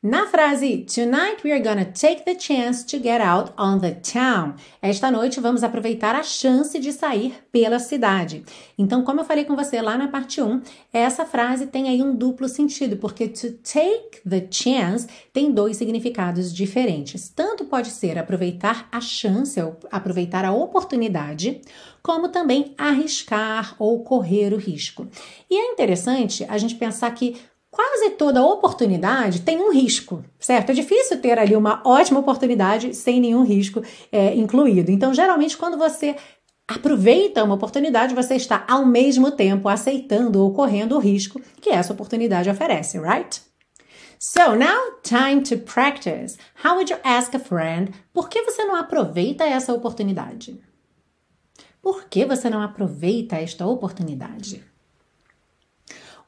Na frase Tonight we are gonna take the chance to get out on the town. Esta noite vamos aproveitar a chance de sair pela cidade. Então, como eu falei com você lá na parte 1, essa frase tem aí um duplo sentido, porque to take the chance tem dois significados diferentes. Tanto pode ser aproveitar a chance, ou aproveitar a oportunidade, como também arriscar ou correr o risco. E é interessante a gente pensar que quase toda oportunidade tem um risco, certo? É difícil ter ali uma ótima oportunidade sem nenhum risco é, incluído. Então, geralmente, quando você aproveita uma oportunidade, você está ao mesmo tempo aceitando ou correndo o risco que essa oportunidade oferece, right? So now, time to practice. How would you ask a friend? Por que você não aproveita essa oportunidade? Por que você não aproveita esta oportunidade?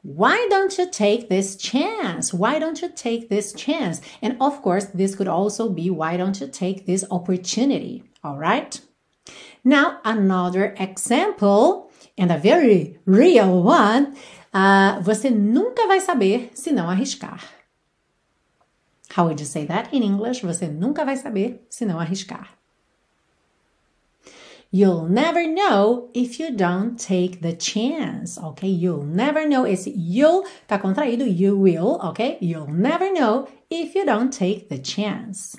Why don't you take this chance? Why don't you take this chance? And of course, this could also be why don't you take this opportunity? All right? Now, another example, and a very real one. Uh, você nunca vai saber se não arriscar. How would you say that in English? Você nunca vai saber se não arriscar. You'll never know if you don't take the chance, ok? You'll never know. Esse you'll tá contraído, you will, ok? You'll never know if you don't take the chance.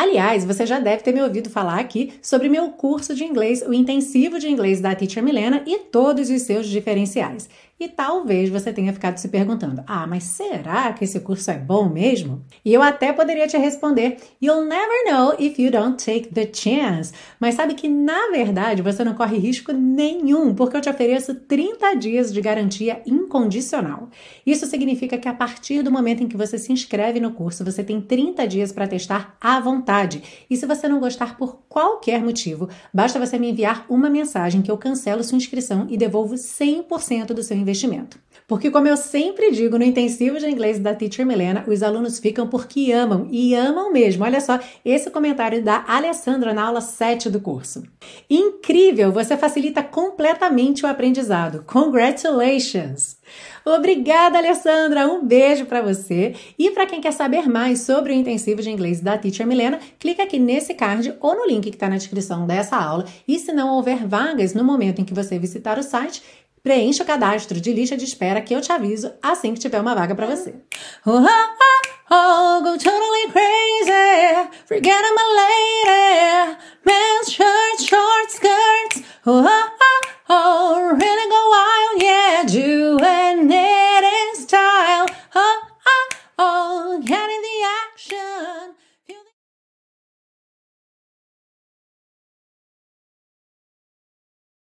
Aliás, você já deve ter me ouvido falar aqui sobre meu curso de inglês, o intensivo de inglês da Teacher Milena e todos os seus diferenciais. E talvez você tenha ficado se perguntando: ah, mas será que esse curso é bom mesmo? E eu até poderia te responder: You'll never know if you don't take the chance. Mas sabe que na verdade você não corre risco nenhum, porque eu te ofereço 30 dias de garantia incondicional. Isso significa que a partir do momento em que você se inscreve no curso, você tem 30 dias para testar à vontade. E se você não gostar por qualquer motivo, basta você me enviar uma mensagem que eu cancelo sua inscrição e devolvo 100% do seu investimento investimento. Porque, como eu sempre digo no intensivo de inglês da Teacher Milena, os alunos ficam porque amam, e amam mesmo. Olha só esse comentário da Alessandra na aula 7 do curso. Incrível! Você facilita completamente o aprendizado. Congratulations! Obrigada, Alessandra! Um beijo para você. E para quem quer saber mais sobre o intensivo de inglês da Teacher Milena, clica aqui nesse card ou no link que está na descrição dessa aula. E se não houver vagas no momento em que você visitar o site, Preencha o cadastro de lista de espera que eu te aviso assim que tiver uma vaga para você. Oh, oh, oh, go totally crazy, forget I'm a lady, men's shirts, short skirts, oh, oh,